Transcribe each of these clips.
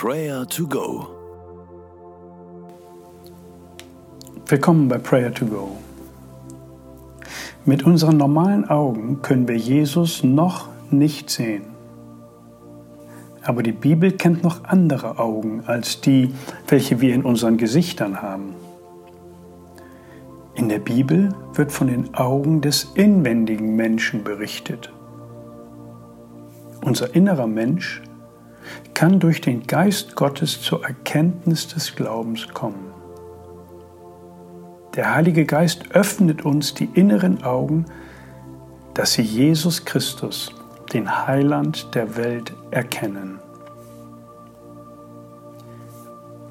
Prayer to Go. Willkommen bei Prayer to Go. Mit unseren normalen Augen können wir Jesus noch nicht sehen. Aber die Bibel kennt noch andere Augen als die, welche wir in unseren Gesichtern haben. In der Bibel wird von den Augen des inwendigen Menschen berichtet. Unser innerer Mensch kann durch den Geist Gottes zur Erkenntnis des Glaubens kommen. Der Heilige Geist öffnet uns die inneren Augen, dass sie Jesus Christus, den Heiland der Welt, erkennen.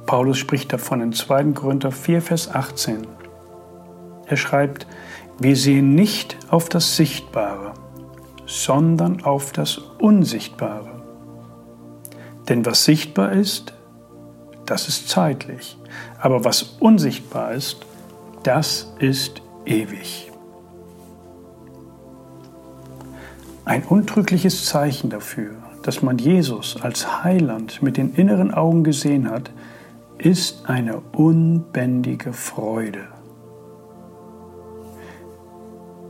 Paulus spricht davon in 2. Korinther 4, Vers 18. Er schreibt, wir sehen nicht auf das Sichtbare, sondern auf das Unsichtbare. Denn was sichtbar ist, das ist zeitlich, aber was unsichtbar ist, das ist ewig. Ein untrügliches Zeichen dafür, dass man Jesus als Heiland mit den inneren Augen gesehen hat, ist eine unbändige Freude.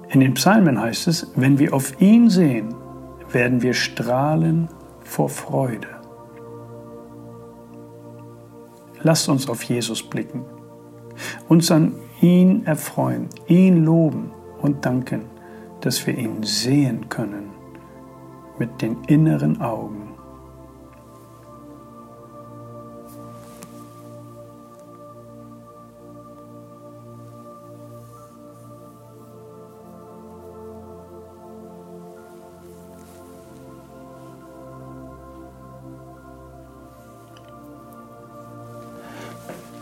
In den Psalmen heißt es, wenn wir auf ihn sehen, werden wir strahlen vor Freude. Lasst uns auf Jesus blicken, uns an ihn erfreuen, ihn loben und danken, dass wir ihn sehen können mit den inneren Augen.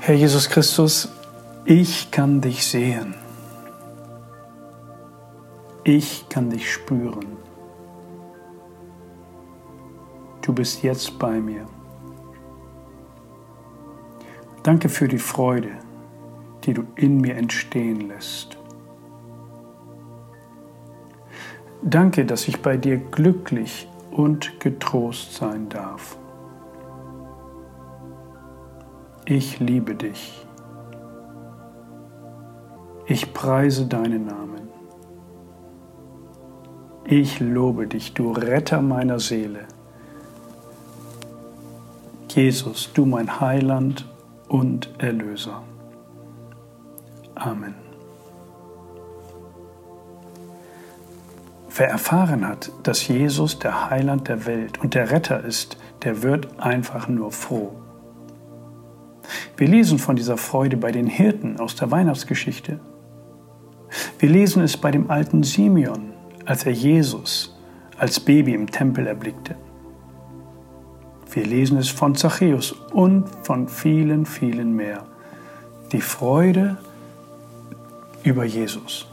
Herr Jesus Christus, ich kann dich sehen. Ich kann dich spüren. Du bist jetzt bei mir. Danke für die Freude, die du in mir entstehen lässt. Danke, dass ich bei dir glücklich und getrost sein darf. Ich liebe dich. Ich preise deinen Namen. Ich lobe dich, du Retter meiner Seele. Jesus, du mein Heiland und Erlöser. Amen. Wer erfahren hat, dass Jesus der Heiland der Welt und der Retter ist, der wird einfach nur froh. Wir lesen von dieser Freude bei den Hirten aus der Weihnachtsgeschichte. Wir lesen es bei dem alten Simeon, als er Jesus als Baby im Tempel erblickte. Wir lesen es von Zachäus und von vielen, vielen mehr. Die Freude über Jesus.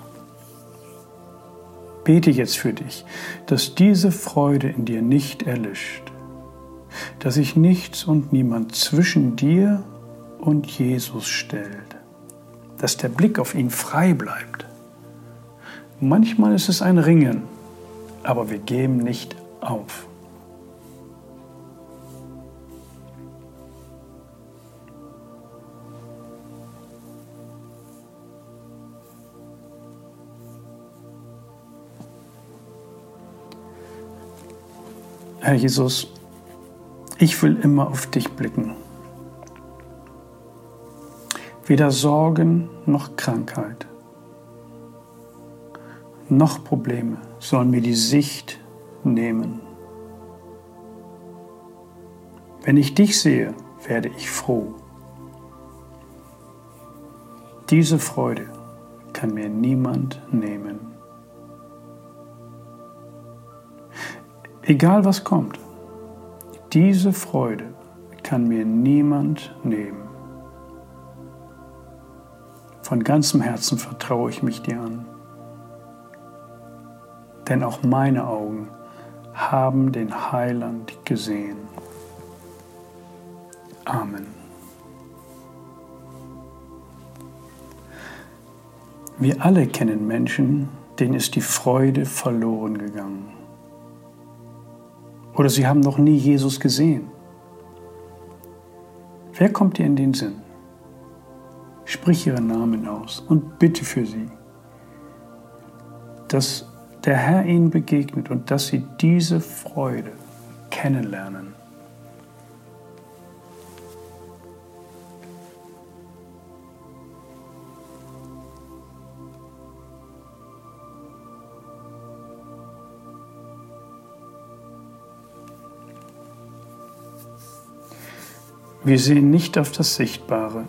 Bete jetzt für dich, dass diese Freude in dir nicht erlischt, dass sich nichts und niemand zwischen dir und Jesus stellt, dass der Blick auf ihn frei bleibt. Manchmal ist es ein Ringen, aber wir geben nicht auf. Herr Jesus, ich will immer auf dich blicken weder Sorgen noch Krankheit, noch Probleme sollen mir die Sicht nehmen. Wenn ich dich sehe, werde ich froh. Diese Freude kann mir niemand nehmen. Egal was kommt, diese Freude kann mir niemand nehmen. Von ganzem Herzen vertraue ich mich dir an. Denn auch meine Augen haben den Heiland gesehen. Amen. Wir alle kennen Menschen, denen ist die Freude verloren gegangen. Oder sie haben noch nie Jesus gesehen. Wer kommt dir in den Sinn? Sprich ihren Namen aus und bitte für sie, dass der Herr ihnen begegnet und dass sie diese Freude kennenlernen. Wir sehen nicht auf das Sichtbare,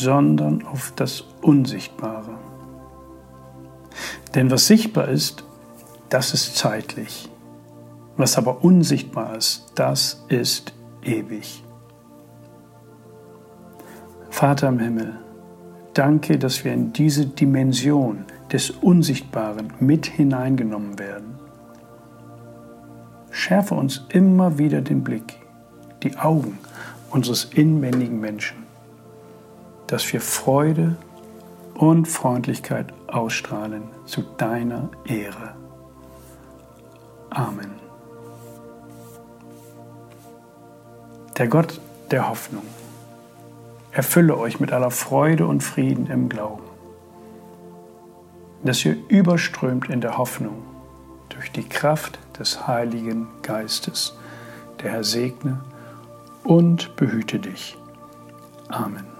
sondern auf das Unsichtbare. Denn was sichtbar ist, das ist zeitlich. Was aber unsichtbar ist, das ist ewig. Vater im Himmel, danke, dass wir in diese Dimension des Unsichtbaren mit hineingenommen werden. Schärfe uns immer wieder den Blick, die Augen unseres inwendigen Menschen, dass wir Freude und Freundlichkeit ausstrahlen zu deiner Ehre. Amen. Der Gott der Hoffnung erfülle euch mit aller Freude und Frieden im Glauben, dass ihr überströmt in der Hoffnung durch die Kraft des Heiligen Geistes. Der Herr segne und behüte dich. Amen.